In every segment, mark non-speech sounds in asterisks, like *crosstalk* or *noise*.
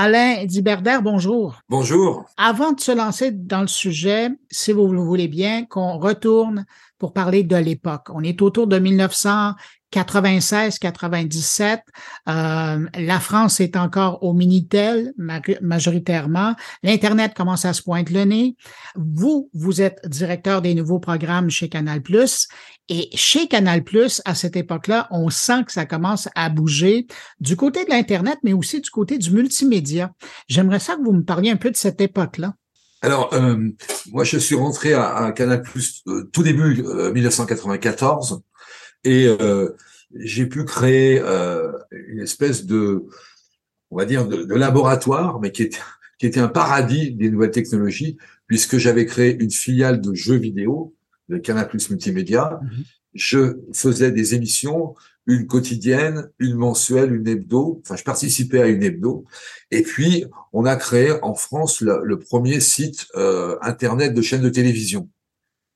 Alain Diberder, bonjour. Bonjour. Avant de se lancer dans le sujet, si vous le voulez bien, qu'on retourne pour parler de l'époque. On est autour de 1900. 96-97, euh, la France est encore au Minitel majoritairement. L'Internet commence à se pointer le nez. Vous, vous êtes directeur des nouveaux programmes chez Canal+. Et chez Canal+, à cette époque-là, on sent que ça commence à bouger du côté de l'Internet, mais aussi du côté du multimédia. J'aimerais ça que vous me parliez un peu de cette époque-là. Alors, euh, moi, je suis rentré à, Canal+, euh, tout début 1994. Et euh, j'ai pu créer euh, une espèce de, on va dire, de, laboratoire, mais qui était, qui était un paradis des nouvelles technologies, puisque j'avais créé une filiale de jeux vidéo, de Canal Plus Multimédia. Mhm. Je faisais des émissions, une quotidienne, une mensuelle, une hebdo. Enfin, je participais à une hebdo. Et puis, on a créé en France le, premier site euh, internet de chaîne de télévision.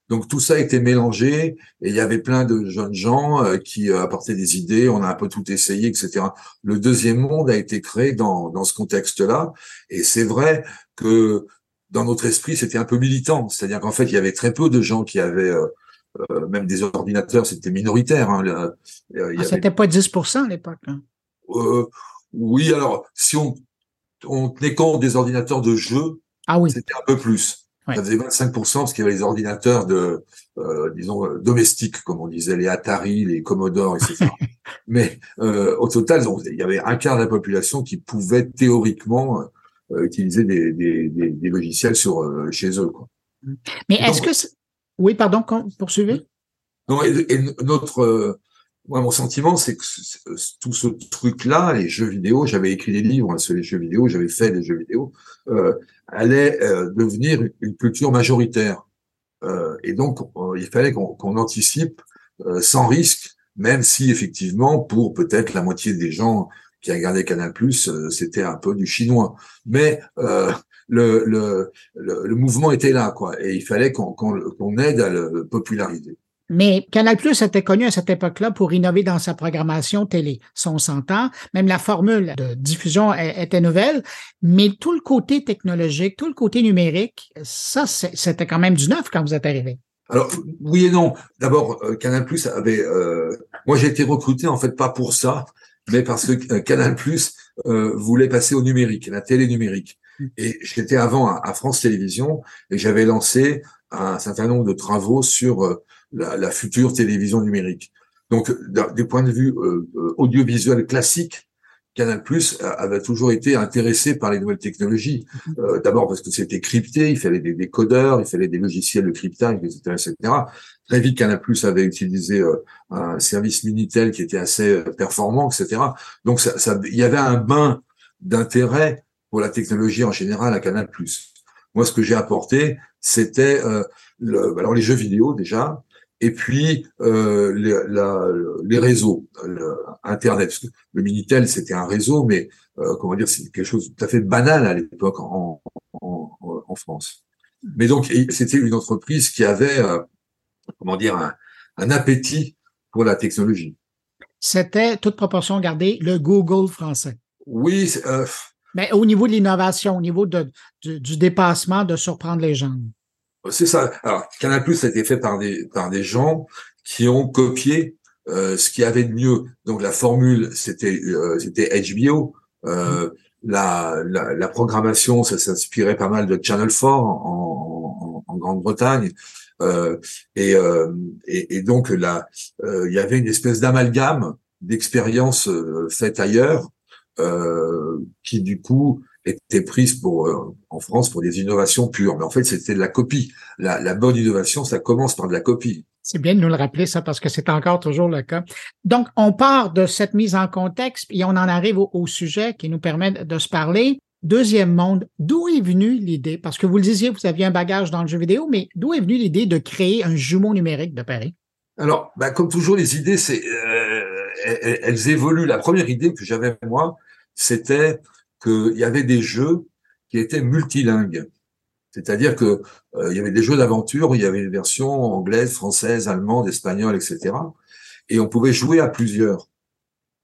Donc tout ça a été mélangé et il y avait plein de jeunes gens euh, qui euh, apportaient des idées, on a un peu tout essayé, etc. Le deuxième monde a été créé dans, dans ce contexte-là et c'est vrai que dans notre esprit c'était un peu militant, c'est-à-dire qu'en fait il y avait très peu de gens qui avaient euh, même des ordinateurs, c'était minoritaire. Hein, ah, c'était pas 10% à l'époque. Hein? oui, alors si on, on tenait compte des ordinateurs de jeu, ah oui. c'était un peu plus. Ça faisait 25% parce qu'il y avait les ordinateurs de, euh, disons, euh, domestiques, comme on disait, les Atari, les Commodore, etc. *laughs* Mais euh, au total, il y avait un quart de la population qui pouvait théoriquement euh, utiliser des, des, des, des, logiciels sur chez eux. Quoi. Mais est-ce que... Oui, pardon, poursuivez? Non, et, notre moi, mon sentiment, c'est que tout ce truc-là, les jeux vidéo, j'avais écrit des livres sur les jeux vidéo, j'avais fait des jeux vidéo, euh, allait euh, devenir une culture majoritaire. Euh, et donc, euh, il fallait qu'on anticipe euh, sans risque, même si effectivement, pour peut-être la moitié des gens qui regardaient Canal+, c'était un peu du chinois. Mais le, le, le, mouvement était là, quoi, et il fallait qu'on aide à le populariser. Mais Canal Plus était connu à cette époque-là pour innover dans sa programmation télé. son on s'entend, même la formule de diffusion était nouvelle, mais tout le côté technologique, tout le côté numérique, ça, c'était quand même du neuf quand vous êtes arrivé. Alors oui et non. D'abord, euh, Canal Plus avait. Euh, moi, j'ai été recruté en fait pas pour ça, mais parce que euh, Canal Plus voulait passer au numérique, la télé numérique. Et j'étais avant à, France Télévisions et j'avais lancé un certain nombre de travaux sur la, la future télévision numérique. Donc, du point de vue euh, euh, audiovisuel classique, Canal Plus avait toujours été intéressé par les nouvelles technologies. Mhm. Euh, D'abord parce que c'était crypté, il fallait des décodeurs, il fallait des logiciels de cryptage, etc., etc. Très vite, Canal Plus avait utilisé euh, un service Minitel qui était assez performant, etc. Donc, ça, ça, il y avait un bain d'intérêt pour la technologie en général à Canal Plus. Moi, ce que j'ai apporté, c'était le, alors les jeux vidéo déjà, et puis euh, les, la, les, réseaux, Internet. Le Minitel, c'était un réseau, mais euh, comment dire, c'est quelque chose de tout à fait banal à l'époque en, en, en, France. Mais donc, c'était une entreprise qui avait, euh, comment dire, un, un, appétit pour la technologie. C'était, toute proportion gardée, le Google français. Oui. Euh, mais au niveau de l'innovation, au niveau de, du, du dépassement, de surprendre les gens. C'est ça. Alors, Canal Plus a été fait par des par des gens qui ont copié euh, ce qu'il y avait de mieux. Donc la formule, c'était euh, c'était HBO. Euh, la, la, la, programmation, ça s'inspirait pas mal de Channel 4 en, en, en Grande-Bretagne. Euh, et, euh, et, et, donc là, euh, il y avait une espèce d'amalgame d'expériences faites ailleurs qui du coup était prise pour euh, en France pour des innovations pures. Mais en fait, c'était de la copie. La, la, bonne innovation, ça commence par de la copie. C'est bien de nous le rappeler, ça, parce que c'est encore toujours le cas. Donc, on part de cette mise en contexte et on en arrive au, au sujet qui nous permet de se parler. Deuxième monde, d'où est venue l'idée? Parce que vous le disiez, vous aviez un bagage dans le jeu vidéo, mais d'où est venue l'idée de créer un jumeau numérique de Paris? Alors, bah, comme toujours, les idées, c'est euh, elles, évoluent. La première idée que j'avais moi, c'était qu'il y avait des jeux qui étaient multilingues. C'est-à-dire que euh, il y avait des jeux d'aventure, il y avait une version anglaise, française, allemande, espagnole, etc. Et on pouvait jouer à plusieurs.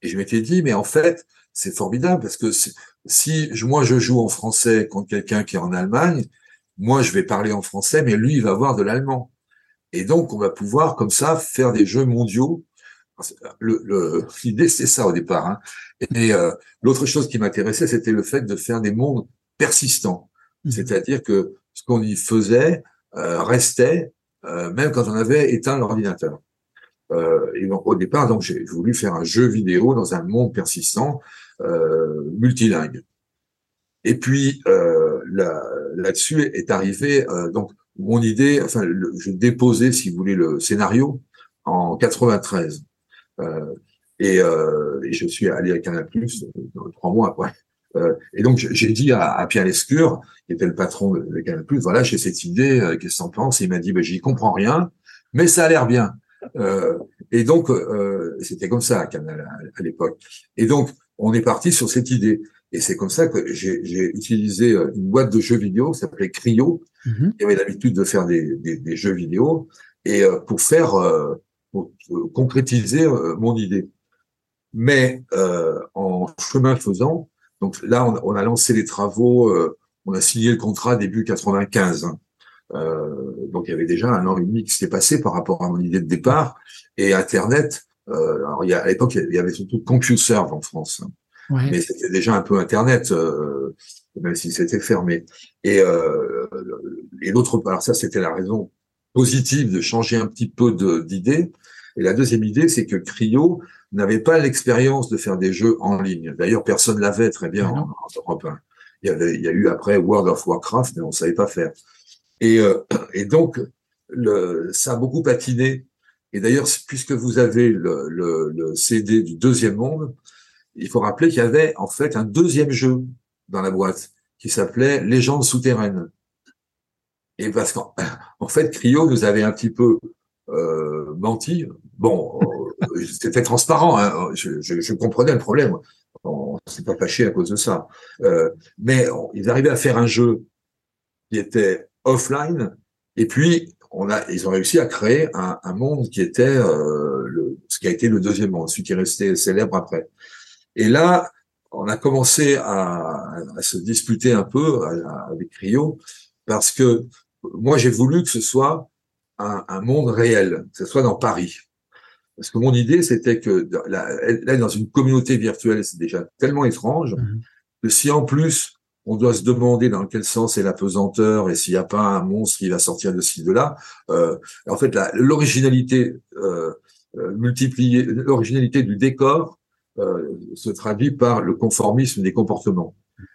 Et je m'étais dit, mais en fait, c'est formidable parce que si moi je joue en français contre quelqu'un qui est en Allemagne, moi je vais parler en français, mais lui il va avoir de l'allemand. Et donc on va pouvoir comme ça faire des jeux mondiaux. L'idée c'est ça au départ. Hein. Et euh, l'autre chose qui m'intéressait, c'était le fait de faire des mondes persistants. Mmh. C'est-à-dire que ce qu'on y faisait euh, restait euh, même quand on avait éteint l'ordinateur. Euh, et donc au départ, donc j'ai voulu faire un jeu vidéo dans un monde persistant, euh, multilingue. Et puis euh, là-dessus est arrivé euh, donc mon idée. Enfin, je déposais, si vous voulez, le scénario en 93. Euh, et, euh, et, je suis allé à Canal Plus trois mois après. et donc j'ai dit à, à, Pierre Lescure, qui était le patron de, Canal Plus, voilà, j'ai cette idée, qu'est-ce que t'en penses? Il m'a dit, ben, j'y comprends rien, mais ça a l'air bien. Euh, et donc, euh, c'était comme ça à Canal à, l'époque. Et donc, on est parti sur cette idée. Et c'est comme ça que j'ai utilisé euh, une boîte de jeux vidéo qui s'appelait Cryo, mm-hmm. qui avait l'habitude de faire des, des, des, jeux vidéo, et pour faire, pour concrétiser mon idée. Mais en chemin faisant, donc là, on, on, a lancé les travaux, on a signé le contrat début 95. Euh, donc il y avait déjà un an et demi qui s'était passé par rapport à mon idée de départ. Et Internet, euh, alors il y a, à l'époque il y avait surtout CompuServe en France, ouais. mais c'était déjà un peu Internet, euh, même si c'était fermé. Et, euh, et l'autre, alors ça c'était la raison positive de changer un petit peu d'idée. Et la deuxième idée, c'est que Cryo n'avait pas l'expérience de faire des jeux en ligne. D'ailleurs, personne l'avait très bien en, en, Europe 1. Il y, avait, il y a eu après World of Warcraft, mais on savait pas faire. Et, euh, et donc, le, ça a beaucoup patiné. Et d'ailleurs, puisque vous avez le, le, le, CD du deuxième monde, il faut rappeler qu'il y avait en fait un deuxième jeu dans la boîte qui s'appelait Légende souterraine. Et parce qu'en *coughs* en fait, Cryo nous avait un petit peu euh, menti. Bon, euh, *laughs* c'était transparent. Hein. Je, je, je, comprenais le problème. On s'est pas fâché à cause de ça. Euh, mais ils arrivaient à faire un jeu qui était offline. Et puis, on a, ils ont réussi à créer un, un monde qui était euh, le, ce qui a été le deuxième monde, celui qui est resté célèbre après. Et là, on a commencé à, à se disputer un peu avec Rio parce que moi, j'ai voulu que ce soit un, un, monde réel, que ce soit dans Paris. Parce que mon idée, c'était que là, dans une communauté virtuelle, c'est déjà tellement étrange mmh que si en plus on doit se demander dans quel sens est la pesanteur et s'il n'y a pas un monstre qui va sortir de ci de là. Euh, en fait, l'originalité euh, euh, multipliée, l'originalité du décor euh, se traduit par le conformisme des comportements.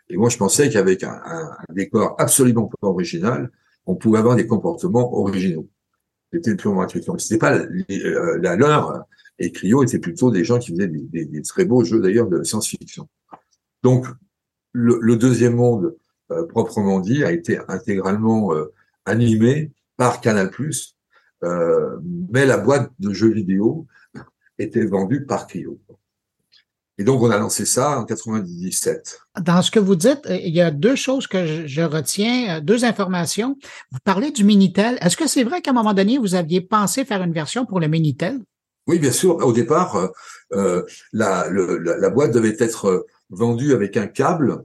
Et moi, je pensais qu'avec un, un, décor absolument pas original, on pouvait avoir des comportements originaux. C'était purement intuition. C'était pas euh, la leur. Et Clio était plutôt des gens qui faisaient des, très beaux jeux d'ailleurs de science-fiction. Donc, le, deuxième monde, euh, proprement dit, a été intégralement euh, animé par Canal+, mais la boîte de jeux vidéo était vendue par Clio. Et donc, on a lancé ça en 97. Dans ce que vous dites, il y a deux choses que je, je retiens, deux informations. Vous parlez du Minitel. Est-ce que c'est vrai qu'à un moment donné, vous aviez pensé faire une version pour le Minitel? Oui, bien sûr. Au départ, euh, la, le, la, la, boîte devait être vendu avec un câble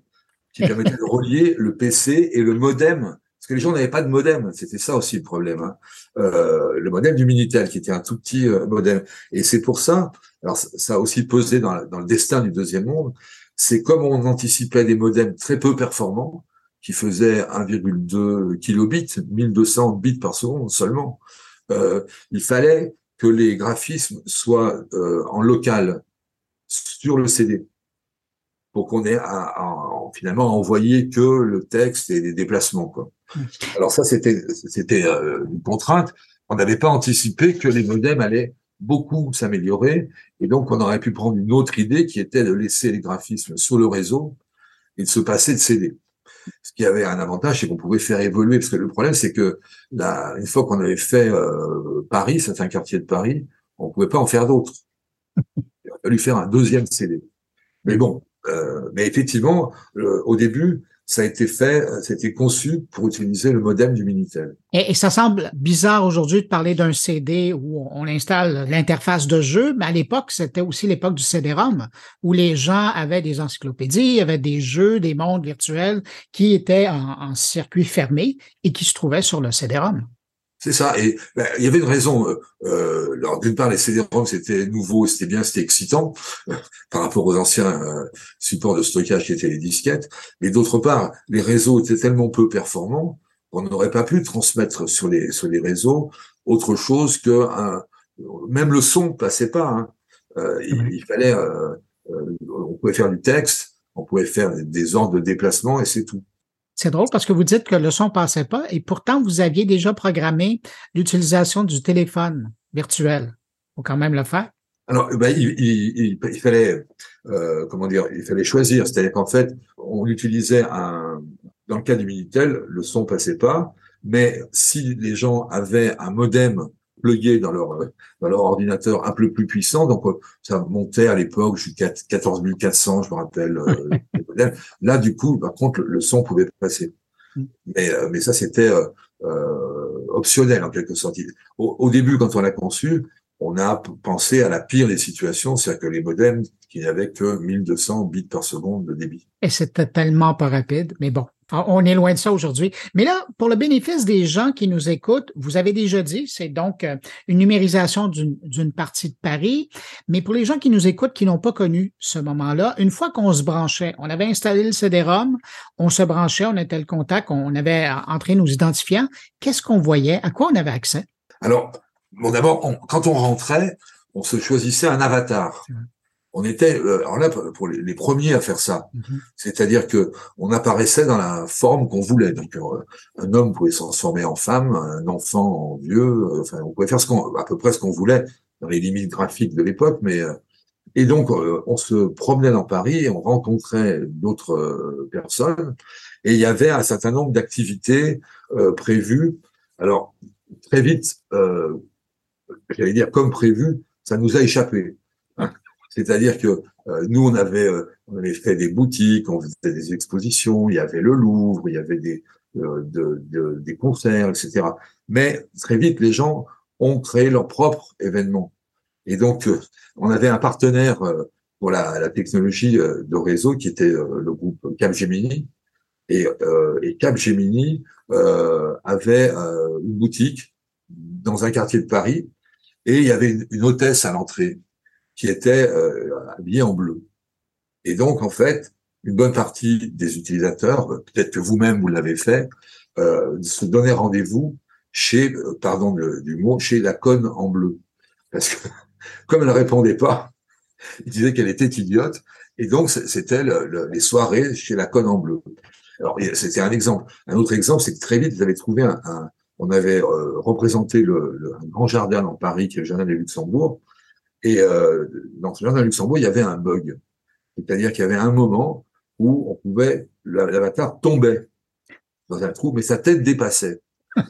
qui permettait de *laughs* relier le PC et le modem. Que les gens n'avaient pas de modem, c'était ça aussi le problème. Hein. Euh, le modem du Minitel, qui était un tout petit euh, modem. Et c'est pour ça, alors ça a aussi pesé dans, le destin du deuxième monde, c'est comme on anticipait des modems très peu performants, qui faisaient 1,2 kilobits, 1200 bits par seconde seulement. Euh, il fallait que les graphismes soient euh, en local sur le CD pour qu'on ait à, finalement envoyer que le texte et les déplacements. Quoi. *laughs* Alors ça, c'était c'était euh, une contrainte. On n'avait pas anticipé que les modems allaient beaucoup s'améliorer, et donc on aurait pu prendre une autre idée qui était de laisser les graphismes sur le réseau et de se passer de CD. Ce qui avait un avantage, c'est qu'on pouvait faire évoluer, parce que le problème, c'est que là, une fois qu'on avait fait euh, Paris, un quartier de Paris, on pouvait pas en faire d'autres. Il a fallu faire un deuxième CD. Mais bon, euh, mais effectivement, au début, ça a été fait, ça a été conçu pour utiliser le modem du Minitel. Et, ça semble bizarre aujourd'hui de parler d'un CD où on installe l'interface de jeu, mais à l'époque, c'était aussi l'époque du CD-ROM, où les gens avaient des encyclopédies, avaient des jeux, des mondes virtuels qui étaient en, en circuit fermé et qui se trouvaient sur le CD-ROM. C'est ça. Et ben, il y avait une raison. Euh, euh alors d'une part, les CD-ROM c'était nouveau, c'était bien, c'était excitant euh, par rapport aux anciens euh, supports de stockage qui étaient les disquettes. Mais d'autre part, les réseaux étaient tellement peu performants qu'on n'aurait pas pu transmettre sur les sur les réseaux autre chose que un, même le son passait pas. Hein. Il, il, fallait, on pouvait faire du texte, on pouvait faire des ordres de déplacement et c'est tout. C'est drôle parce que vous dites que le son passait pas et pourtant vous aviez déjà programmé l'utilisation du téléphone virtuel. Faut quand même le faire. Alors, ben, il, fallait, euh, comment dire, il fallait choisir. C'est-à-dire qu'en fait, on utilisait un, dans le cas du Minitel, le son passait pas, mais si les gens avaient un modem plugué dans leur dans leur ordinateur un peu plus puissant. Donc ça montait à l'époque jusqu'à 14 400, je me rappelle. Euh, *laughs* Là, du coup, par contre, le, son pouvait passer. Mm. Mais euh, mais ça c'était euh, euh, optionnel en quelque sorte. Au, au, début, quand on l'a conçu, on a pensé à la pire des situations, c'est-à-dire que les modems qui n'avaient que 1200 bits par seconde de débit. Et c'était tellement pas rapide, mais bon, on est loin de ça aujourd'hui. Mais là, pour le bénéfice des gens qui nous écoutent, vous avez déjà dit, c'est donc euh, une numérisation d'une partie de Paris. Mais pour les gens qui nous écoutent, qui n'ont pas connu ce moment-là, une fois qu'on se branchait, on avait installé le CD-ROM, on se branchait, on était le contact, on avait entré nos identifiants. Qu'est-ce qu'on voyait? À quoi on avait accès? Alors, bon, d'abord, quand on rentrait, on se choisissait un avatar on était euh, alors là pour les, premiers à faire ça, mhm. c'est-à-dire que on apparaissait dans la forme qu'on voulait. Donc euh, un homme pouvait se transformer en femme, un enfant en vieux. Euh, enfin, on pouvait faire ce qu'on à peu près ce qu'on voulait dans les limites graphiques de l'époque, mais et donc on se promenait dans Paris et on rencontrait d'autres personnes et il y avait un certain nombre d'activités prévues. Alors très vite, j'allais dire comme prévu, ça nous a échappé. C'est-à-dire que euh, nous, on avait, euh, on avait fait des boutiques, on faisait des expositions, il y avait le Louvre, il y avait des, euh, de, des concerts, etc. Mais très vite, les gens ont créé leur propre événement. Et donc, on avait un partenaire pour la, la technologie de réseau qui était le groupe Capgemini. Et, et Capgemini avait une boutique dans un quartier de Paris et il y avait une hôtesse à l'entrée qui étaient euh, en bleu. Et donc, en fait, une bonne partie des utilisateurs, peut-être que vous-même vous, l'avez fait, euh, se donnaient rendez-vous chez, euh, pardon du mot, chez la conne en bleu. Parce que *laughs* comme elle répondait pas, il disait qu'elle était idiote. Et donc, c'était les soirées chez la conne en bleu. Alors, c'était un exemple. Un autre exemple, c'est que très vite, vous avez trouvé un, on avait euh, représenté le, le, un grand jardin dans Paris, qui est le jardin de Luxembourg, et euh, dans ce jardin Luxembourg, il y avait un bug. C'est-à-dire qu'il y avait un moment où on pouvait, l'avatar tombait dans un trou, mais sa tête dépassait. *laughs*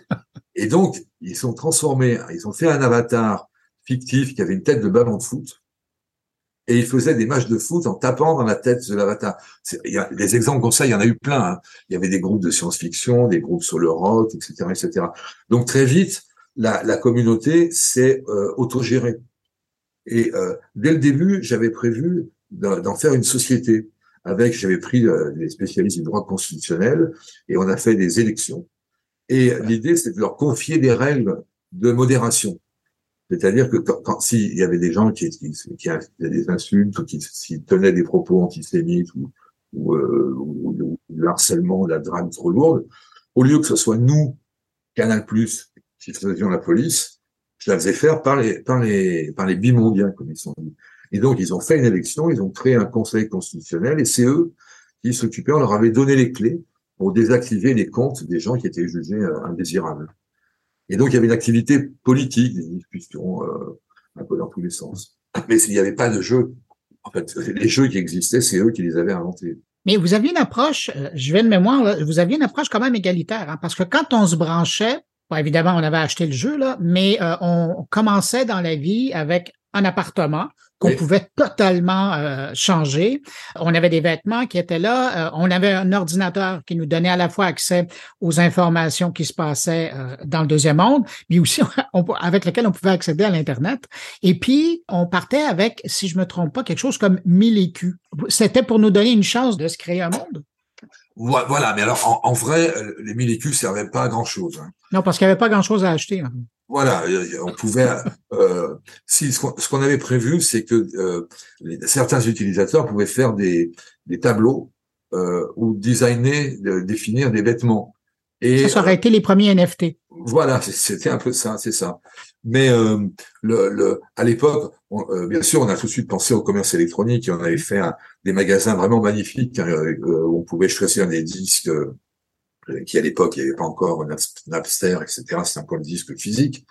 Et donc, ils sont transformés, ils ont fait un avatar fictif qui avait une tête de ballon de foot, et ils faisaient des matchs de foot en tapant dans la tête de l'avatar. Il y a des exemples comme ça, il y en a eu plein. Hein. Il y avait des groupes de science-fiction, des groupes sur le rock, etc., etc. Donc très vite, la, la communauté s'est euh, autogérée. Et euh, dès le début, j'avais prévu d'en faire une société. Avec, j'avais pris euh, des spécialistes du droit constitutionnel et on a fait des élections. Et l'idée, c'est de leur confier des règles de modération. C'est-à-dire que quand, s'il y avait des gens qui, qui, qui des insultes ou qui, tenaient des propos antisémites ou, ou, euh, ou, du harcèlement, de la drame trop lourde, au lieu que ce soit nous, Canal+, qui faisions la police, je la faisais faire par les, par les, par les bimondiens, comme ils sont dit. Et donc, ils ont fait une élection, ils ont créé un conseil constitutionnel, et c'est eux qui s'occupaient, on leur avait donné les clés pour désactiver les comptes des gens qui étaient jugés euh, indésirables. Et donc, il y avait une activité politique, des discussions euh, un peu dans tous les sens. Mais il n'y avait pas de jeu. En fait, les jeux qui existaient, c'est eux qui les avaient inventés. Mais vous aviez une approche, euh, je vais de mémoire, vous aviez une approche quand même égalitaire, hein, parce que quand on se branchait, évidemment, on avait acheté le jeu, là, mais euh, on commençait dans la vie avec un appartement qu'on pouvait totalement euh, changer. On avait des vêtements qui étaient là. Euh, on avait un ordinateur qui nous donnait à la fois accès aux informations qui se passaient euh, dans le deuxième monde, mais aussi *laughs* avec lequel on pouvait accéder à l'Internet. Et puis, on partait avec, si je me trompe pas, quelque chose comme 1000 écus. C'était pour nous donner une chance de se créer un monde. Voilà, mais alors en, vrai, les 1000 écus servaient pas à grand-chose. Hein. Non, parce qu'il n'y avait pas grand-chose à acheter. Hein. Voilà, on pouvait. Euh, si ce qu'on avait prévu, c'est que euh, certains utilisateurs pouvaient faire des, des tableaux euh, ou designer, définir des vêtements. Et ça, aurait été les premiers NFT. Voilà, c'était un peu ça, c'est ça. Mais le, le, à l'époque, bien sûr, on a tout de suite pensé au commerce électronique et on avait fait des magasins vraiment magnifiques hein, où on pouvait choisir des disques euh, qui à l'époque, il n'y avait pas encore Napster, etc. C'était encore le disque physique.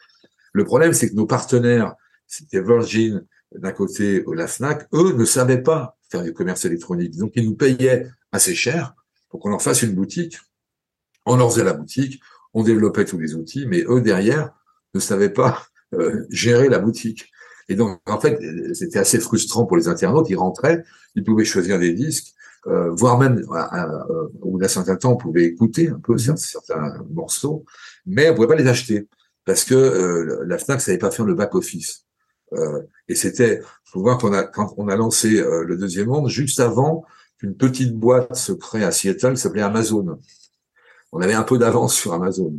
Le problème, c'est que nos partenaires, c'était Virgin d'un côté, la Fnac, eux ne savaient pas faire du commerce électronique. Donc, ils nous payaient assez cher pour qu'on en fasse une boutique. On leur faisait la boutique, on développait tous les outils, mais eux, derrière, ne savaient pas euh, gérer la boutique. Et donc, en fait, c'était assez frustrant pour les internautes. Ils rentraient, ils pouvaient choisir des disques, euh, voire même euh, au bout d'un certain temps, on pouvait écouter un peu mhm. certains, morceaux, mais on pouvait pas les acheter parce que euh, la Fnac savait pas faire le back office. Euh, et c'était, faut voir qu'on a quand on a lancé le deuxième monde juste avant qu'une petite boîte se crée à Seattle qui s'appelait Amazon. On avait un peu d'avance sur Amazon,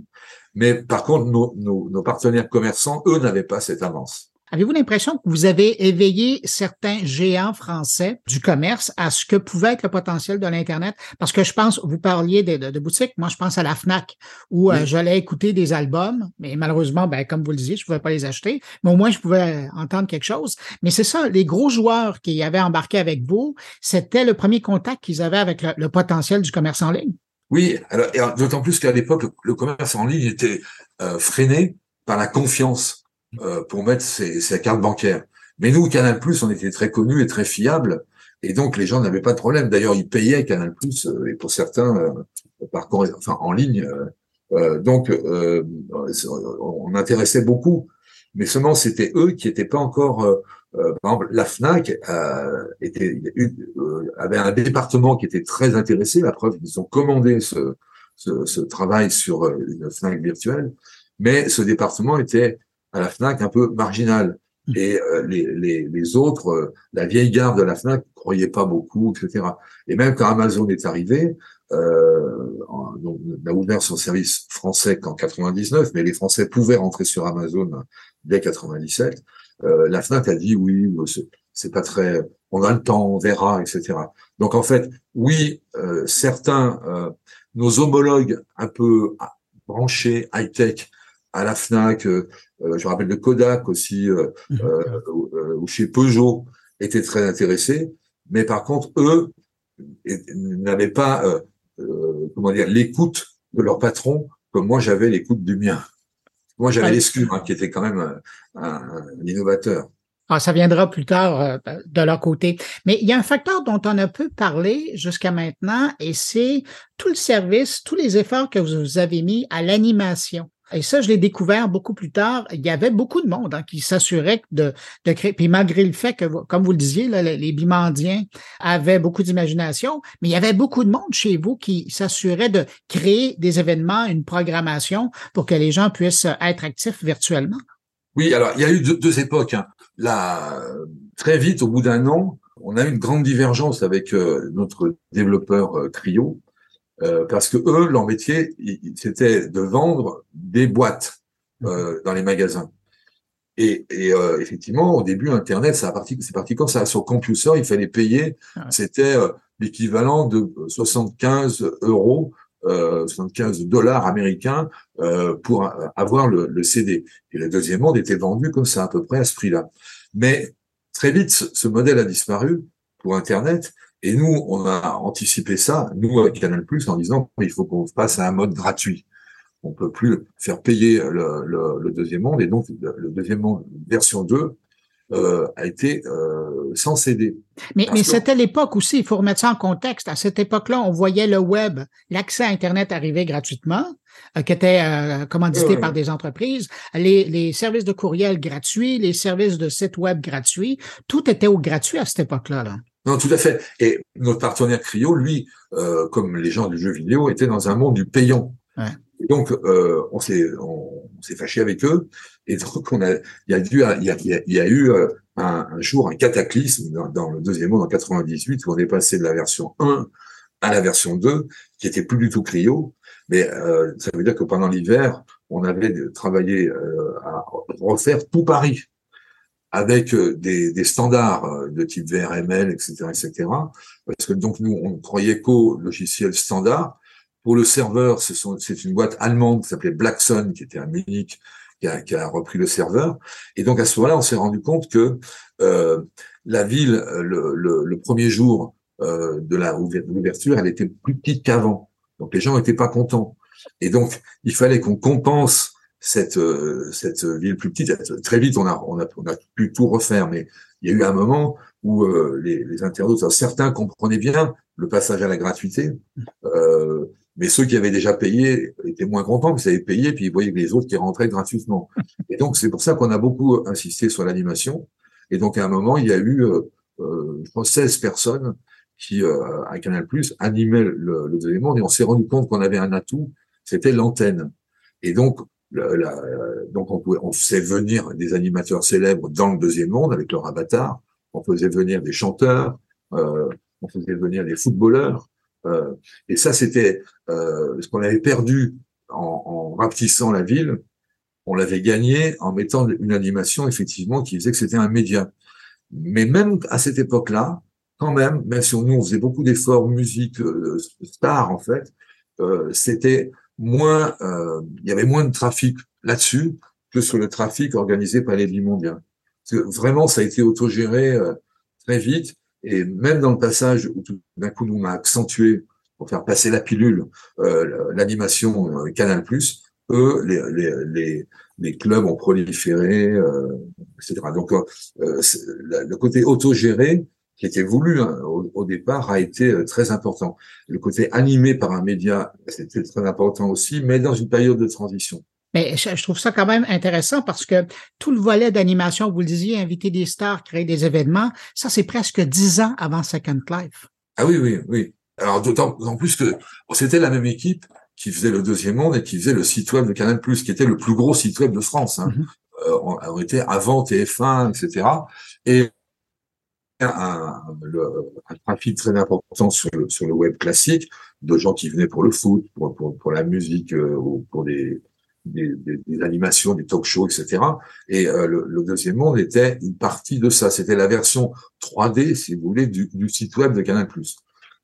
mais par contre nos, nos, nos partenaires commerçants, eux, n'avaient pas cette avance. Avez-vous l'impression que vous avez éveillé certains géants français du commerce à ce que pouvait être le potentiel de l'Internet? Parce que je pense, vous parliez de, de, boutiques, moi je pense à la FNAC, où euh, j'allais écouter des albums, mais malheureusement, ben, comme vous le disiez, je ne pouvais pas les acheter, mais au moins je pouvais entendre quelque chose. Mais c'est ça, les gros joueurs qui avaient embarqué avec vous, c'était le premier contact qu'ils avaient avec le, potentiel du commerce en ligne. Oui, alors, d'autant plus qu'à l'époque, le, commerce en ligne était euh, freiné par la confiance euh, pour mettre ses, ses, cartes bancaires. Mais nous, Canal Plus, on était très connus et très fiables, et donc les gens n'avaient pas de problème. D'ailleurs, ils payaient Canal Plus, euh, et pour certains, euh, par enfin en ligne. donc, on intéressait beaucoup. Mais seulement, c'était eux qui n'étaient pas encore. par exemple, la Fnac était, avait un département qui était très intéressé. La preuve, ils ont commandé ce, ce, ce travail sur une Fnac virtuelle, mais ce département était à la FNAC un peu marginal. Mmh. Et euh, les, les, les, autres, euh, la vieille garde de la FNAC, croyait pas beaucoup, etc. Et même quand Amazon est arrivé, euh, on a ouvert son service français qu'en 99, mais les Français pouvaient rentrer sur Amazon dès 97. Euh, la FNAC a dit oui, c'est pas très, on a le temps, on verra, etc. Donc en fait, oui, euh, certains, nos homologues un peu branchés high tech à la Fnac, euh, euh, je rappelle de Kodak aussi, euh, mhm. ou chez Peugeot, étaient très intéressés, mais par contre, eux n'avaient pas, comment dire, l'écoute de leur patron comme moi j'avais l'écoute du mien. Moi j'avais l'excuse, hein, qui était quand même un, innovateur. Ah, ça viendra plus tard de leur côté. Mais il y a un facteur dont on a peu parlé jusqu'à maintenant, et c'est tout le service, tous les efforts que vous avez mis à l'animation. Et ça, je l'ai découvert beaucoup plus tard. Il y avait beaucoup de monde hein, qui s'assurait de, de créer. Puis malgré le fait que, comme vous le disiez, là, les bimandiens avaient beaucoup d'imagination, mais il y avait beaucoup de monde chez vous qui s'assurait de créer des événements, une programmation pour que les gens puissent être actifs virtuellement. Oui, alors il y a eu deux, époques. Hein. Là, très vite, au bout d'un an, on a eu une grande divergence avec euh, notre développeur euh, Trio euh, parce que eux, leur métier, c'était de vendre des boîtes euh, mhm. dans les magasins. Et, et euh, effectivement, au début, Internet, ça a parti, c'est parti comme ça. Sur Computer, il fallait payer, c'était l'équivalent de 75 euros, 75 dollars américains pour avoir le, le, CD. Et le deuxième monde était vendu comme ça, à peu près à ce prix-là. Mais très vite, ce modèle a disparu pour Internet et nous, on a anticipé ça, nous, avec Canal+, en disant il faut qu'on passe à un mode gratuit. On peut plus faire payer le, le, le deuxième monde, et donc le, deuxième monde version 2 euh, a été euh, sans céder. Mais, mais c'était l'époque aussi, il faut remettre ça en contexte. À cette époque-là, on voyait le web, l'accès à Internet arriver gratuitement, euh, qui était euh, commandité par des entreprises, les, les services de courriel gratuits, les services de site web gratuits, tout était au gratuit à cette époque-là. Là. Non, tout à fait. Et notre partenaire Cryo, lui, euh, comme les gens du jeu vidéo, était dans un monde du payant. Ouais. Et donc, euh, on s'est on, s'est fâché avec eux. Et donc, on a, il y a eu, il y a, il y a eu un, un, jour un cataclysme dans, dans, le deuxième monde en 98 où on est passé de la version 1 à la version 2, qui était plus du tout Cryo. Mais euh, ça veut dire que pendant l'hiver, on avait travaillé à refaire tout Paris avec euh, des, des, standards euh, de type VRML, etc., etc. Parce que donc nous, on croyait qu'au logiciel standard. Pour le serveur, c'est une boîte allemande qui s'appelait Blackson, qui était à Munich, qui a, qui a, repris le serveur. Et donc à ce moment-là, on s'est rendu compte que euh, la ville, le, le, le premier jour euh, de l'ouverture, elle était plus petite qu'avant. Donc les gens n'étaient pas contents. Et donc il fallait qu'on compense cette euh, cette ville plus petite. Très vite, on a on a on a pu tout refaire, mais il y a eu un moment où euh, les, les internautes, certains comprenaient bien le passage à la gratuité, euh, mais ceux qui avaient déjà payé étaient moins contents parce qu'ils avaient payé, puis ils voyaient que les autres qui rentraient gratuitement. *laughs* Et donc c'est pour ça qu'on a beaucoup insisté sur l'animation. Et donc à un moment, il y a eu, euh, je pense, 16 personnes qui, à Canal+, animaient le, le deuxième monde, et on s'est rendu compte qu'on avait un atout, c'était l'antenne. Et donc, la, donc on, pouvait, on faisait venir des animateurs célèbres dans le deuxième monde avec leur avatar. On faisait venir des chanteurs, euh, on faisait venir des footballeurs. Euh, et ça, c'était euh, ce qu'on avait perdu en, en rapetissant la ville. On l'avait gagné en mettant une animation effectivement qui faisait que c'était un média. Mais même à cette époque-là, quand même, même si nous on faisait beaucoup d'efforts musique euh, star en fait, euh, c'était moins, euh, il y avait moins de trafic là-dessus que sur le trafic organisé par les mondiales. Parce que vraiment, ça a été autogéré euh, très vite. Et même dans le passage où tout d'un coup, nous, on accentué pour faire passer la pilule euh, l'animation euh, Canal+, eux, les, les, les, les, clubs ont proliféré, euh, etc. Donc, euh, le côté autogéré, qui était voulu hein, au, départ, a été euh, très important. Le côté animé par un média, c'était très important aussi, mais dans une période de transition. Mais je, trouve ça quand même intéressant parce que tout le volet d'animation, vous le disiez, inviter des stars, créer des événements, ça c'est presque dix ans avant Second Life. Ah oui, oui, oui. Alors d'autant plus que c'était la même équipe qui faisait le deuxième monde et qui faisait le site web de Canal+, qui était le plus gros site web de France. Hein. Mm-hmm. euh, on, on, était avant TF1, etc. Et un, un, trafic très important sur le, sur le web classique, de gens qui venaient pour le foot, pour, pour, pour la musique, euh, ou pour des, des, des, animations, des talk shows, etc. Et euh, le, le, deuxième monde était une partie de ça. C'était la version 3D, si vous voulez, du, du site web de Canal+.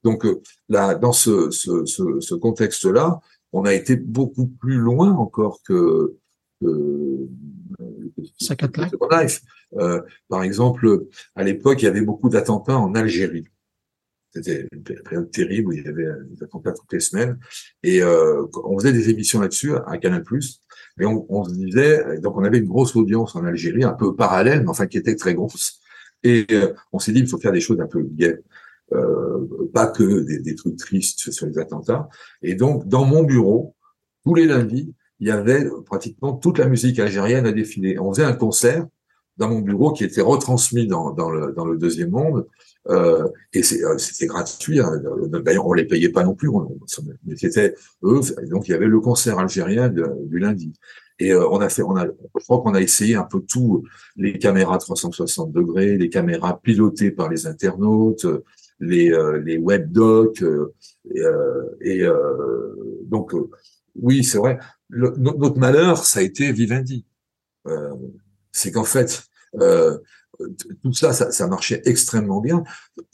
Donc euh, là, dans ce, ce, ce, ce contexte-là, on a été beaucoup plus loin encore que, que Second Life. Euh, par exemple, à l'époque, il y avait beaucoup d'attentats en Algérie. C'était une période terrible où il y avait des attentats toutes les semaines. Et euh, on faisait des émissions là-dessus à Canal+. On, on, se disait, donc on avait une grosse audience en Algérie, un peu parallèle, mais enfin qui était très grosse. Et euh, on s'est dit, il faut faire des choses un peu gaies. Euh, pas que des, des, trucs tristes sur les attentats. Et donc, dans mon bureau, tous les lundis, il y avait pratiquement toute la musique algérienne à défiler. On faisait un concert dans mon bureau qui était retransmis dans, dans, le, dans le deuxième monde. Euh, et euh, c'était gratuit. Hein. D'ailleurs, on les payait pas non plus. mais c'était eux. Donc, il y avait le concert algérien du lundi. Et euh, on a fait, on a, je crois qu'on a essayé un peu tout, les caméras 360 degrés, les caméras pilotées par les internautes, les, euh, les web docs, euh, et, et donc oui, c'est vrai. Notre malheur, ça a été Vivendi c'est qu'en fait, euh, tout ça, ça, marchait extrêmement bien.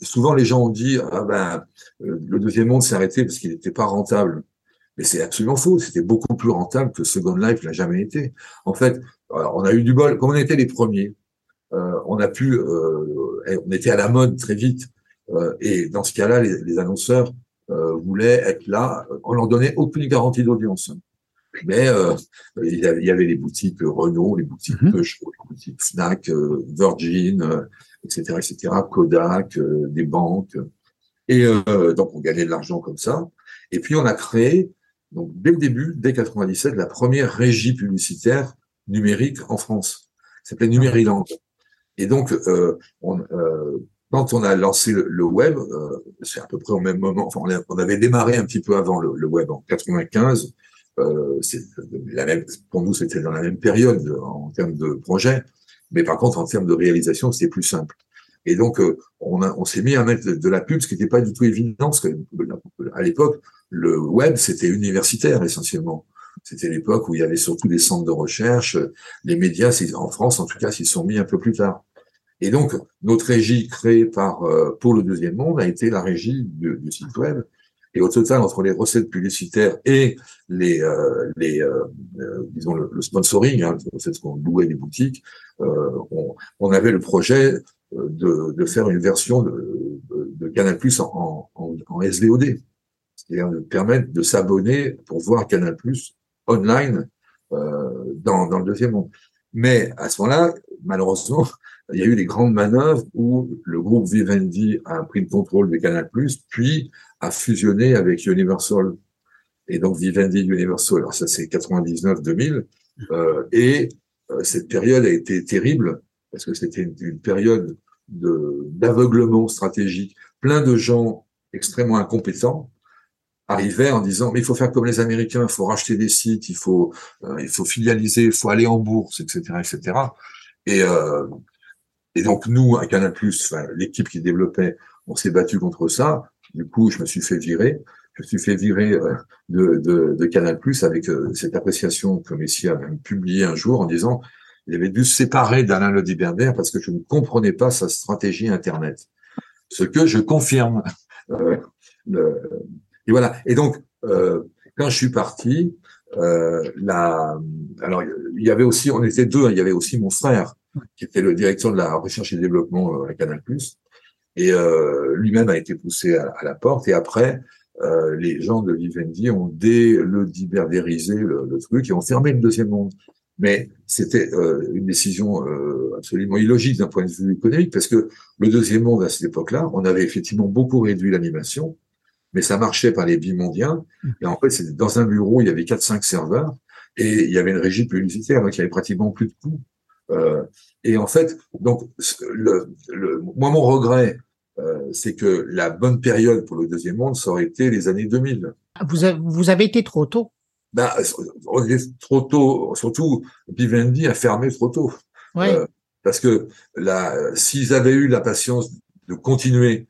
Souvent, les gens ont dit ah ben le deuxième monde s'est arrêté parce qu'il n'était pas rentable. Mais c'est absolument faux. C'était beaucoup plus rentable que Second Life l'a jamais été. En fait, on a eu du bol. Comme on était les premiers, euh, on a pu, euh, on était à la mode très vite. Euh, et dans ce cas-là, les, les, annonceurs euh, voulaient être là. On leur donnait aucune garantie d'audience. Mais euh, il, y avait, il, y avait, les boutiques Renault, les boutiques mm Peugeot, les boutiques Fnac, euh, Virgin, etc., euh, etc., Kodak, des banques. Et donc on gagnait de l'argent comme ça. Et puis on a créé, donc dès le début, dès 97, la première régie publicitaire numérique en France. Ça s'appelait Numériland. Et donc, euh, on, euh, quand on a lancé le, web, euh, c'est à peu près au même moment. Enfin, on, avait démarré un petit peu avant le, le web en 95. Euh, c'est la même, pour nous, c'était dans la même période en termes de projet, mais par contre, en termes de réalisation, c'était plus simple. Et donc, euh, on, s'est mis à mettre de, la pub, ce qui n'était pas du tout évident, parce que à l'époque, le web, c'était universitaire essentiellement. C'était l'époque où il y avait surtout des centres de recherche. Les médias, en France, en tout cas, s'y sont mis un peu plus tard. Et donc, notre régie créée par euh, pour le deuxième monde a été la régie du, site web. Et au total, entre les recettes publicitaires et les, euh, les euh, disons le, sponsoring, hein, c'est ce qu'on louait des boutiques, on, on, avait le projet de, de faire une version de, de, Canal en, en, en SVOD, c'est-à-dire de permettre de s'abonner pour voir Canal online dans, dans le deuxième monde. Mais à ce moment-là, malheureusement, il y a eu des grandes manœuvres où le groupe Vivendi a pris le contrôle de Canal+, puis a fusionné avec Universal. Et donc Vivendi Universal, alors ça c'est 99-2000, euh, et euh, cette période a été terrible parce que c'était une, période de d'aveuglement stratégique. Plein de gens extrêmement incompétents arrivaient en disant mais il faut faire comme les Américains, il faut racheter des sites, il faut euh, il faut filialiser, il faut aller en bourse, etc., etc. Et euh, et donc nous, à Canal+, enfin, l'équipe qui développait, on s'est battu contre ça. Du coup, je me suis fait virer. Je me suis fait virer euh, de, de, de Canal+ avec euh, cette appréciation que Messi a même publié un jour en disant il avait dû se séparer d'Alain Lodiberder parce que je ne comprenais pas sa stratégie Internet. Ce que je confirme. Euh, et voilà. Et donc, quand je suis parti, la, alors il y avait aussi, on était deux, il y avait aussi mon frère qui était le directeur de la recherche et développement euh, à Canal+. Et euh, lui-même a été poussé à, la porte. Et après, euh, les gens de Vivendi ont dé le, le, truc et ont fermé le deuxième monde. Mais c'était une décision absolument illogique d'un point de vue économique, parce que le deuxième monde, à cette époque-là, on avait effectivement beaucoup réduit l'animation, mais ça marchait par les bimondiens. Et en fait, c'était dans un bureau, il y avait 4-5 serveurs, et il y avait une régie publicitaire, donc il y avait pratiquement plus de coûts. Euh, et en fait, donc, le, le, moi, mon regret, euh, c'est que la bonne période pour le deuxième monde, ça aurait été les années 2000. Vous avez, vous avez été trop tôt. Ben, on était trop tôt, surtout Vivendi a fermé trop tôt. Oui. Euh, parce que s'ils avaient eu la patience de continuer,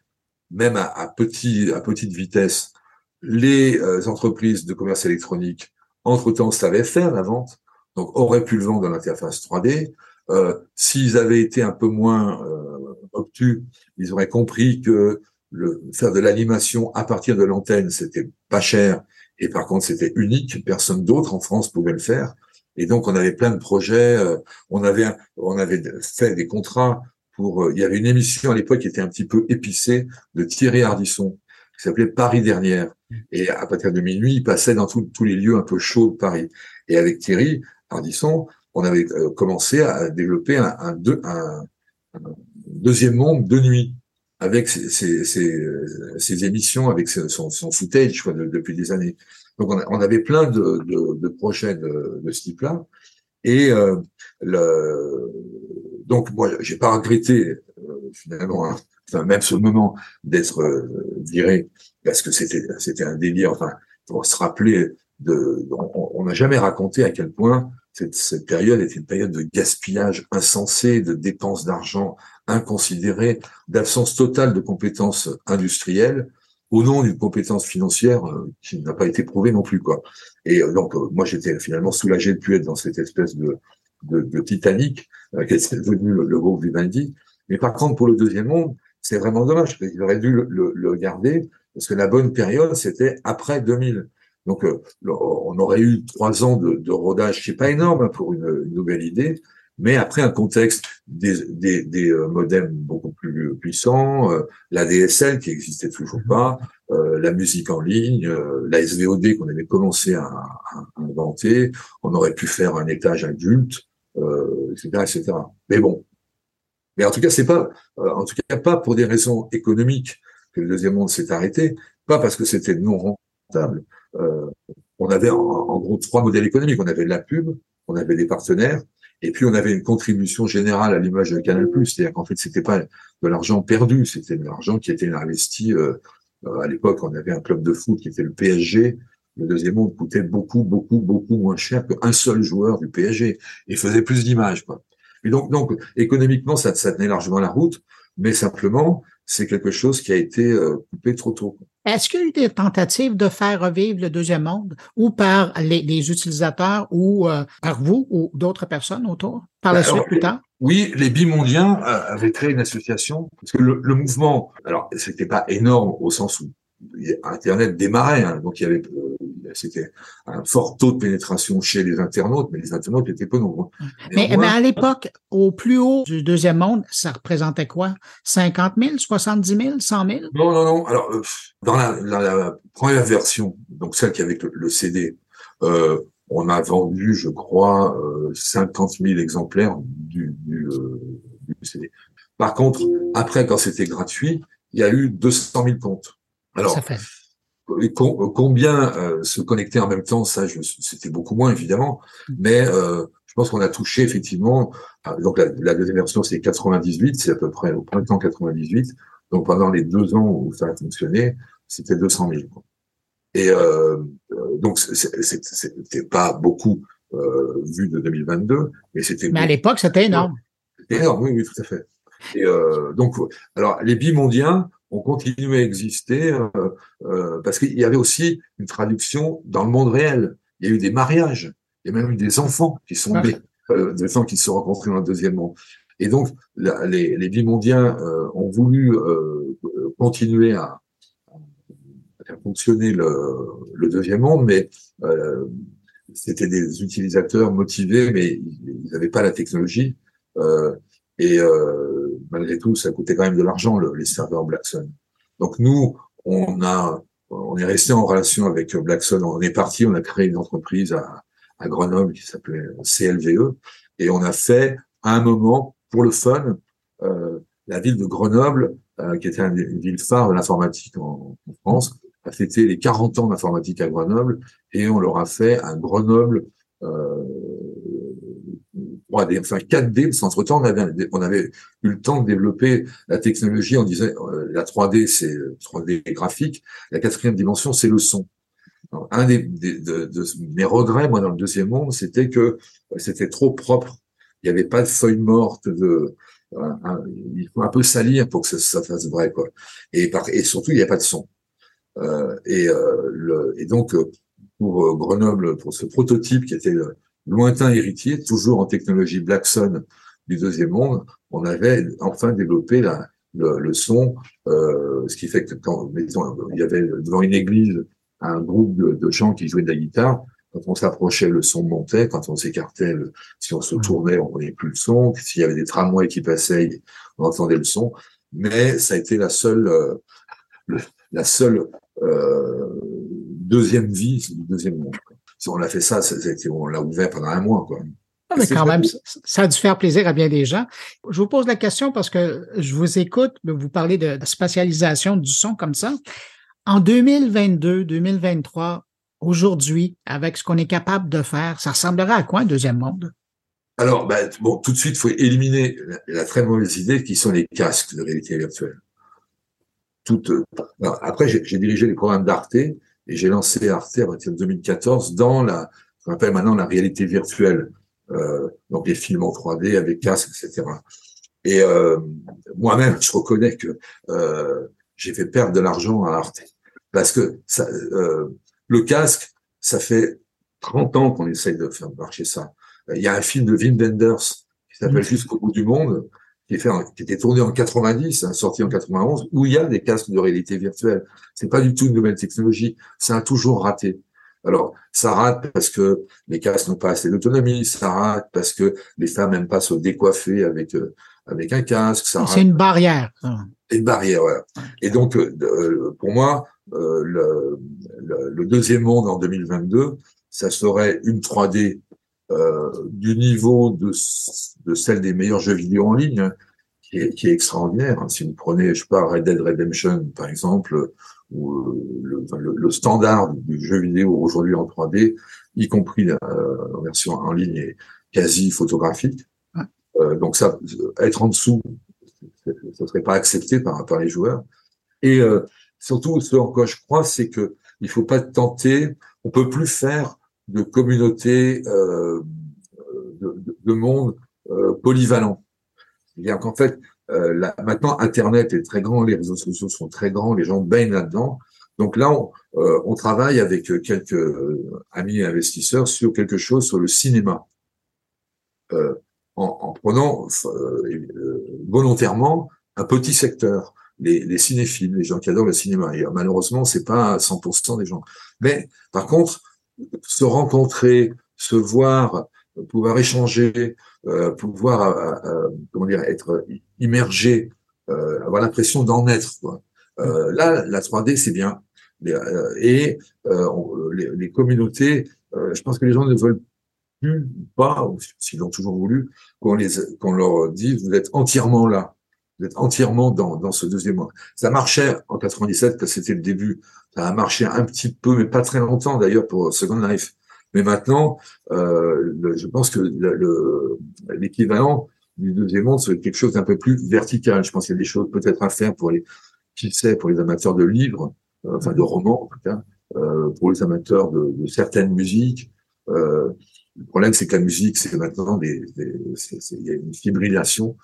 même à, à, petit, à petite vitesse, les euh, entreprises de commerce électronique, entre-temps, savaient faire la vente, donc auraient pu le vendre dans l'interface 3D. Euh, s'ils avaient été un peu moins euh, obtus, ils auraient compris que le, faire de l'animation à partir de l'antenne, c'était pas cher et par contre c'était unique, personne d'autre en France pouvait le faire. Et donc on avait plein de projets, euh, on avait on avait fait des contrats pour il y avait une émission à l'époque qui était un petit peu épicée de Thierry Ardisson qui s'appelait Paris dernière et à partir de minuit, il passait dans tous les lieux un peu chauds de Paris. Et avec Thierry Ardisson, on avait euh, commencé à développer un, deuxième monde de nuit avec ses, ses, émissions, avec son, footage quoi, depuis des années. Donc on, avait plein de, de, de projets de, de, ce type-là. Et euh, le, donc moi, j'ai pas regretté euh, finalement, hein, même le moment d'être euh, viré, parce que c'était c'était un délire. Enfin, pour se rappeler de, on n'a jamais raconté à quel point cette, période était une période de gaspillage insensé, de dépenses d'argent inconsidérées, d'absence totale de compétences industrielles au nom d'une compétence financière euh, qui n'a pas été prouvée non plus quoi. Et donc euh, moi j'étais finalement soulagé de plus être dans cette espèce de de, de Titanic qui est devenu le, groupe Vivendi. Mais par contre pour le deuxième monde c'est vraiment dommage. Il aurait dû le, le, le garder parce que la bonne période c'était après 2000. Donc, euh, on aurait eu trois ans de, de rodage, c'est pas énorme pour une, nouvelle idée, mais après un contexte des, des, des euh, modems beaucoup plus puissants, euh, la DSL qui existait toujours pas, euh, la musique en ligne, la SVOD qu'on avait commencé à, à, inventer, on aurait pu faire un étage adulte, etc., etc. Mais bon, mais en tout cas, c'est pas, en tout cas pas pour des raisons économiques que le deuxième monde s'est arrêté, pas parce que c'était non rentable. on avait en, gros trois modèles économiques. On avait la pub, on avait des partenaires, et puis on avait une contribution générale à l'image de Canal+. C'est-à-dire qu'en fait, c'était pas de l'argent perdu, c'était de l'argent qui était investi. Euh, euh, à l'époque, on avait un club de foot qui était le PSG. Le deuxième monde coûtait beaucoup, beaucoup, beaucoup moins cher qu'un seul joueur du PSG et faisait plus d'images. Et donc, donc économiquement, ça, ça tenait largement la route, mais simplement, c'est quelque chose qui a été euh, coupé trop tôt. Est-ce qu'il y a eu des tentatives de faire revivre le deuxième monde ou par les, utilisateurs ou euh, par vous ou d'autres personnes autour par la suite plus tard? Oui, les bimondiens euh, avaient créé une association parce que le, le mouvement, alors c'était pas énorme au sens où Internet démarrait, hein, donc il y avait, c'était un fort taux de pénétration chez les internautes, mais les internautes étaient peu nombreux. Mais, mais, à l'époque, au plus haut du deuxième monde, ça représentait quoi? 50 000, 70 000, 100 000 Non, non, non. Alors, euh, dans la, la, première version, donc celle qui avait le, CD, euh, on a vendu, je crois, euh, 50 000 exemplaires du, du, euh, du CD. Par contre, après, quand c'était gratuit, il y a eu 200 000 comptes. Alors, combien euh, se connecter en même temps, ça, c'était beaucoup moins évidemment, mm. mais euh, je pense qu'on a touché effectivement. donc la, deuxième version, c'est 98, c'est à peu près au printemps 98. Donc pendant les deux ans où ça a fonctionné, c'était 200 000. Et euh, donc c'était pas beaucoup vu de 2022, mais c'était. Mais à l'époque, c'était énorme. C'était énorme, oui, oui, tout à fait. Et donc, alors les bimondiens, ont continué à exister euh, euh, parce qu'il y avait aussi une traduction dans le monde réel. Il y a eu des mariages, il y a même eu des enfants qui sont nés, euh, des enfants qui se sont rencontrés dans le deuxième monde. Et donc, les, les bimondiens euh, ont voulu euh, continuer à, à, faire fonctionner le, le, deuxième monde, mais c'était des utilisateurs motivés, mais ils n'avaient pas la technologie. Et malgré tout, ça coûtait quand même de l'argent, le, les serveurs Blackson. Donc nous, on a, on est resté en relation avec Blackson. On est parti, on a créé une entreprise à, à Grenoble qui s'appelait CLVE, et on a fait à un moment, pour le fun, euh, la ville de Grenoble, euh, qui était une ville phare de l'informatique en, en, France, a fêté les 40 ans d'informatique à Grenoble, et on leur a fait un Grenoble euh, 3D, enfin 4D, parce qu'entre-temps, on avait, on avait eu le temps de développer la technologie. On disait, euh, la 3D, c'est 3D graphique. La quatrième dimension, c'est le son. un des, de, mes regrets, moi, dans le deuxième monde, c'était que euh, c'était trop propre. Il n'y avait pas de feuilles mortes, de, il faut un peu salir pour que ça, fasse vrai, quoi. Et, surtout, il n'y a pas de son. Euh, euh, et donc, pour Grenoble, pour ce prototype qui était lointain héritier, toujours en technologie Blackson du deuxième monde, on avait enfin développé la, le, le, son, euh, ce qui fait que quand il y avait devant une église un groupe de, de gens qui jouaient de la guitare, quand on s'approchait, le son montait. Quand on s'écartait, si on se tournait, on voyait plus le son. S'il y avait des tramways qui passaient, on entendait le son. Mais ça a été la seule, euh, la seule euh, deuxième vie du deuxième monde on a fait ça, on l'a ouvert pendant un mois. Quoi. Non, mais quand même, ça a dû faire plaisir à bien des gens. Je vous pose la question parce que je vous écoute, vous parlez de spatialisation du son comme ça. En 2022, 2023, aujourd'hui, avec ce qu'on est capable de faire, ça ressemblerait à quoi un deuxième monde? Alors, ben, bon, tout de suite, il faut éliminer la, très mauvaise idée qui sont les casques de réalité virtuelle. Euh, après, j'ai dirigé les programmes d'Arte et j'ai lancé Arte à partir de 2014 dans la, ce qu'on appelle maintenant la réalité virtuelle, euh, donc les films en 3D avec casque, etc. Et euh, moi-même, je reconnais que euh, j'ai fait perdre de l'argent à Arte parce que ça, euh, le casque, ça fait 30 ans qu'on essaye de faire marcher ça. Il y a un film de Wim Wenders qui s'appelle mmh. Jusqu'au bout du monde, qui, est fait qui était tourné en 90, hein, sorti en 91, où il y a des casques de réalité virtuelle. C'est pas du tout une nouvelle technologie. Ça a toujours raté. Alors, ça rate parce que les castes n'ont pas assez d'autonomie, ça rate parce que les femmes n'aiment pas se décoiffer avec euh, avec un casque. C'est une barrière. Une barrière, voilà. Et donc, euh, pour moi, euh, le, le, deuxième monde en 2022, ça serait une 3D du niveau de, de celle des meilleurs jeux vidéo en ligne, hein, qui, est, qui est extraordinaire. Si vous prenez, je sais pas, Red Dead Redemption, par exemple, ou euh, le, le, standard du jeu vidéo aujourd'hui en 3D, y compris la, euh, version en ligne, est quasi photographique. Euh, donc ça, être en dessous, ça serait pas accepté par, par les joueurs. Et euh, surtout, ce en quoi je crois, c'est que il faut pas tenter. On peut plus faire de communauté euh, de, de, monde euh, polyvalent. C'est-à-dire qu'en fait, euh, maintenant, Internet est très grand, les réseaux sociaux sont très grands, les gens baignent là-dedans. Donc là, on, euh, on, travaille avec quelques euh, amis investisseurs sur quelque chose sur le cinéma, euh, en, en, prenant volontairement un petit secteur, les, les, cinéphiles, les gens qui adorent le cinéma. Et malheureusement, c'est pas 100% des gens. Mais par contre, se rencontrer, se voir, pouvoir échanger, euh, pouvoir euh, euh, comment dire être immergé, avoir l'impression d'en être. Quoi. là, la 3D, c'est bien. Et les, les, communautés, je pense que les gens ne veulent plus pas, s'ils l'ont toujours voulu, qu'on les qu'on leur dise vous êtes entièrement là, êtes entièrement dans, dans ce deuxième mois. Ça marchait en 97 que c'était le début. Ça a marché un petit peu, mais pas très longtemps d'ailleurs pour Second Life. Mais maintenant, euh, je pense que l'équivalent du deuxième monde, c'est quelque chose d'un peu plus vertical. Je pense qu'il y a des choses peut-être à faire pour les, qui sait, pour les amateurs de livres, euh, enfin de romans en tout cas, euh, pour les amateurs de, certaines musiques. Le problème, c'est que la musique, c'est maintenant des, des il y a une fibrillation.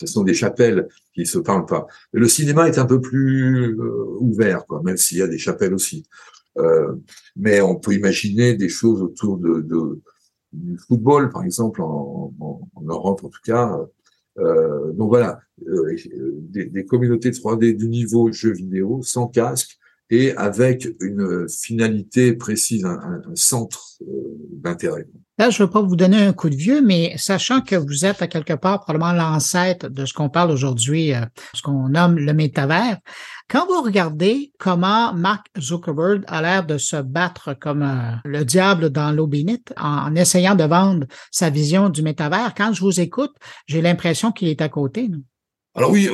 Ce sont des chapelles qui se parlent pas. le cinéma est un peu plus euh, ouvert, quoi, même s'il y a des chapelles aussi. Euh, mais on peut imaginer des choses autour de, de du football, par exemple, en, en, Europe en tout cas. Euh, donc voilà, euh, des, des, communautés 3D du niveau jeu vidéo, sans casque, et avec une finalité précise, un, un centre euh, d'intérêt. Là, je ne veux pas vous donner un coup de vieux, mais sachant que vous êtes à quelque part probablement l'ancêtre de ce qu'on parle aujourd'hui, euh, ce qu'on nomme le métavers, quand vous regardez comment Mark Zuckerberg a l'air de se battre comme euh, le diable dans l'eau bénite en, essayant de vendre sa vision du métavers, quand je vous écoute, j'ai l'impression qu'il est à côté. Alors oui,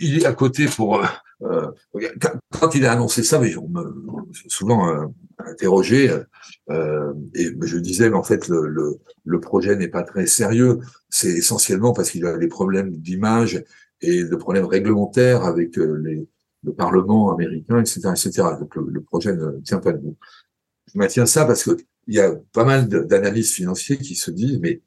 il est à côté pour euh, quand, il a annoncé ça, mais on me souvent euh, interrogé euh, et je disais, mais en fait, le, le, le projet n'est pas très sérieux. C'est essentiellement parce qu'il a des problèmes d'image et de problèmes réglementaires avec euh, les, le Parlement américain, etc., etc. Donc le, projet ne tient pas debout. Je maintiens ça parce que il y a pas mal d'analystes financiers qui se disent, mais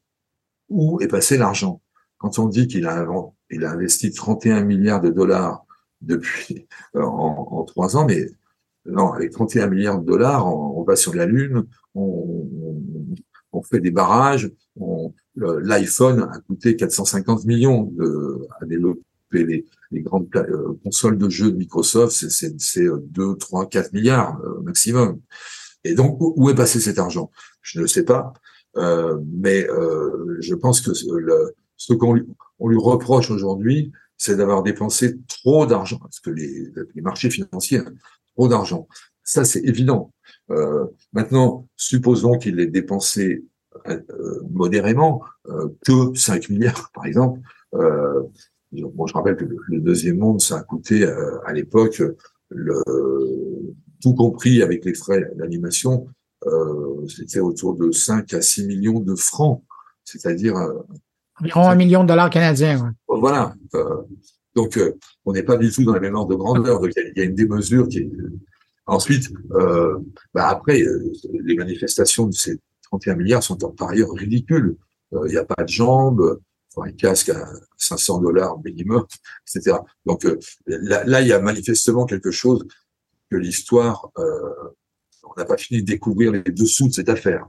où est passé l'argent? Quand on dit qu'il a, il a investi 31 milliards de dollars depuis euh, en, en, trois ans, mais non, avec 31 milliards de dollars, on, va sur la Lune, on, on fait des barrages, l'iPhone a coûté 450 millions de, à développer les, les grandes euh, consoles de jeux de Microsoft, c'est 2, 3, 4 milliards euh, maximum. Et donc, où, est passé cet argent? Je ne sais pas, euh, mais euh, je pense que le, ce qu'on lui, on lui reproche aujourd'hui, c'est d'avoir dépensé trop d'argent, parce que les, les, marchés financiers, hein, trop d'argent. Ça, c'est évident. Euh, maintenant, supposons qu'il ait dépensé euh, modérément, euh, que 5 milliards, par exemple. Euh, bon, je rappelle que le, deuxième monde, ça a coûté euh, à l'époque, le, tout compris avec les frais d'animation, euh, c'était autour de 5 à 6 millions de francs, c'est-à-dire Environ un million de dollars canadiens. Voilà. Euh, donc, euh, on n'est pas du tout dans la même ordre de grandeur. Donc, il y, a une démesure qui est. Ensuite, euh, bah après, euh, les manifestations de ces 31 milliards sont par ailleurs ridicules. Il n'y a pas de jambes, faut un casque à 500 dollars minimum, etc. Donc là, il y a manifestement quelque chose que l'histoire, on n'a pas fini de découvrir les dessous de cette affaire.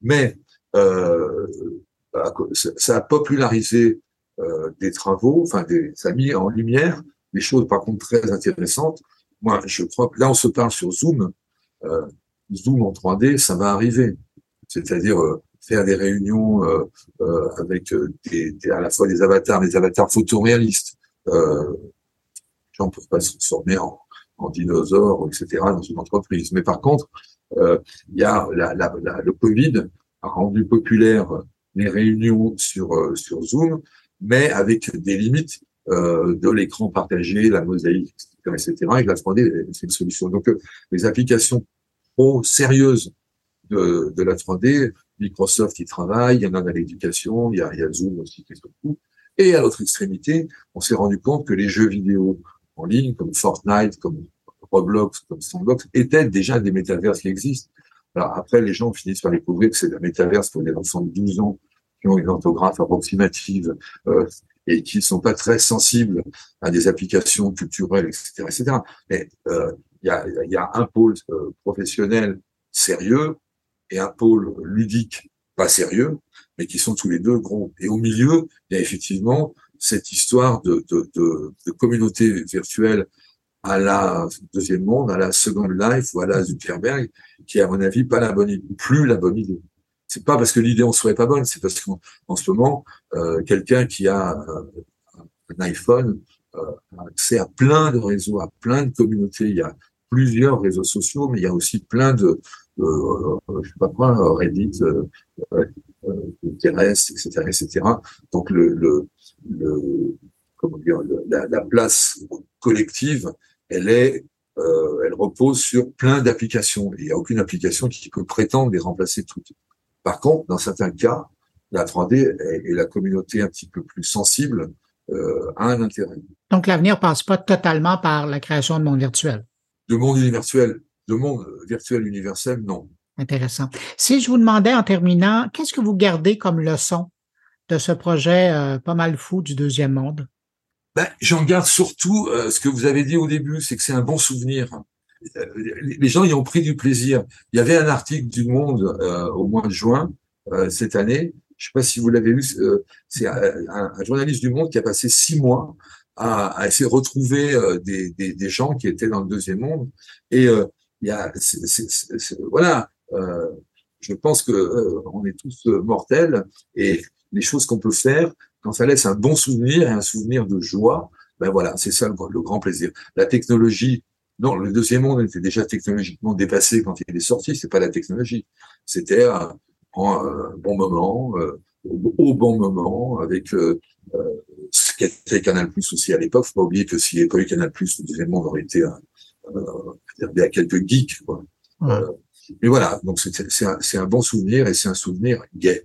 Mais euh, ça a popularisé euh, des travaux, enfin, des, ça a mis en lumière des choses par contre très intéressantes. Moi, je crois que là, on se parle sur Zoom. Euh, Zoom en 3D, ça va arriver. C'est-à-dire euh, faire des réunions euh, euh, avec des, à la fois des avatars, des avatars photoréalistes. Euh, les gens peuvent pas se transformer en, en dinosaures, etc. dans une entreprise. Mais par contre, il y a la, la, le Covid a rendu populaire les réunions sur sur Zoom, mais avec des limites euh, de l'écran partagé, la mosaïque, etc., Et la 3D, c'est une solution. Donc, euh, les applications pro sérieuses de, de la 3D, Microsoft y travaille, il y en a dans l'éducation, il y a, il y a Zoom aussi qui est beaucoup. Et à l'autre extrémité, on s'est rendu compte que les jeux vidéo en ligne, comme Fortnite, comme Roblox, comme Sandbox, étaient déjà des métaverses qui existent. Alors après, les gens finissent par découvrir que c'est la métaverse pour les enfants de 12 ans qui ont une orthographe approximative euh, et qui ne sont pas très sensibles à des applications culturelles, etc., etc. Mais euh, il y, a, y, a, un pôle euh, professionnel sérieux et un pôle ludique pas sérieux, mais qui sont tous les deux gros. Et au milieu, il y a effectivement cette histoire de, de, de, de communauté virtuelle à la deuxième monde, à la Second Life ou à la Zuckerberg, qui est à mon avis pas la bonne idée, plus la bonne idée c'est pas parce que l'idée en serait pas bonne, c'est parce qu'en ce moment, euh, quelqu'un qui a euh, un iPhone euh, a accès à plein de réseaux, à plein de communautés. Il y a plusieurs réseaux sociaux, mais il y a aussi plein de, euh, je sais pas quoi, Reddit, Pinterest, etc., etc. Donc le, le, le comment dire, la, la, place collective, elle est euh, elle repose sur plein d'applications. Il n'y a aucune application qui peut prétendre les remplacer toutes. Par contre, dans certains cas, la 3D et, la communauté un petit peu plus sensible euh, a un intérêt. Donc, l'avenir passe pas totalement par la création de monde virtuel. De monde universel, de monde virtuel universel, non. Intéressant. Si je vous demandais en terminant, qu'est-ce que vous gardez comme leçon de ce projet euh, pas mal fou du deuxième monde? Ben, j'en garde surtout euh, ce que vous avez dit au début, c'est que c'est un bon souvenir. Euh, les gens y ont pris du plaisir. Il y avait un article du Monde euh, au mois de juin euh, cette année. Je sais pas si vous l'avez vu. c'est un, journaliste du Monde qui a passé six mois à, à essayer de retrouver des, des, des, gens qui étaient dans le deuxième monde. Et il y a, voilà. je pense que on est tous mortels et les choses qu'on peut faire quand ça laisse un bon souvenir et un souvenir de joie, ben voilà, c'est ça le, le, grand plaisir. La technologie non, le deuxième monde était déjà technologiquement dépassé quand il est sorti. C'est pas la technologie. C'était un, bon moment, euh, au bon moment, avec euh, euh, ce qu'était Canal Plus aussi à l'époque. Faut pas oublier que s'il n'y avait pas eu Canal Plus, le deuxième monde aurait été euh, à quelques geeks. Quoi. mais voilà, donc c'est un, un bon souvenir et c'est un souvenir gay.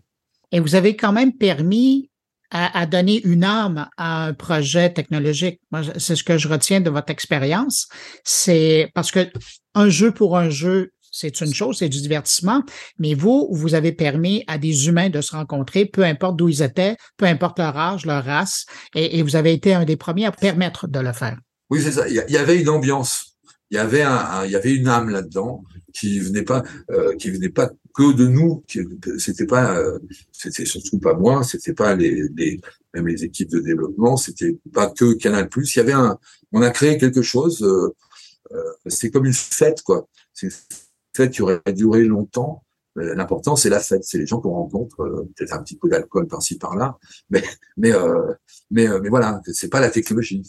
Et vous avez quand même permis à, donner une âme à un projet technologique. c'est ce que je retiens de votre expérience. C'est parce que un jeu pour un jeu, c'est une chose, c'est du divertissement, mais vous, vous avez permis à des humains de se rencontrer, peu importe d'où ils étaient, peu importe leur âge, leur race, et, vous avez été un des premiers à permettre de le faire. Oui, c'est ça. Il y avait une ambiance, il y avait un il y avait une âme là-dedans qui venait pas, euh, qui venait pas que de nous. C'était pas, euh, c'était surtout pas moi, c'était pas les, les, même les équipes de développement, c'était pas que Canal+. Il y avait un, on a créé quelque chose. Euh, euh c'est comme une fête, quoi. C'est une fête qui aurait duré longtemps. L'important, c'est la fête, c'est les gens qu'on rencontre, peut-être un petit peu d'alcool par-ci par-là, mais mais mais mais voilà, c'est pas la technologie.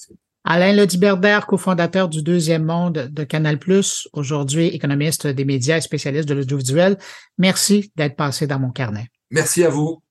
Alain Lodiberder, cofondateur du Deuxième Monde de Canal+, aujourd'hui économiste des médias et spécialiste de l'audiovisuel. Merci d'être passé dans mon carnet. Merci à vous.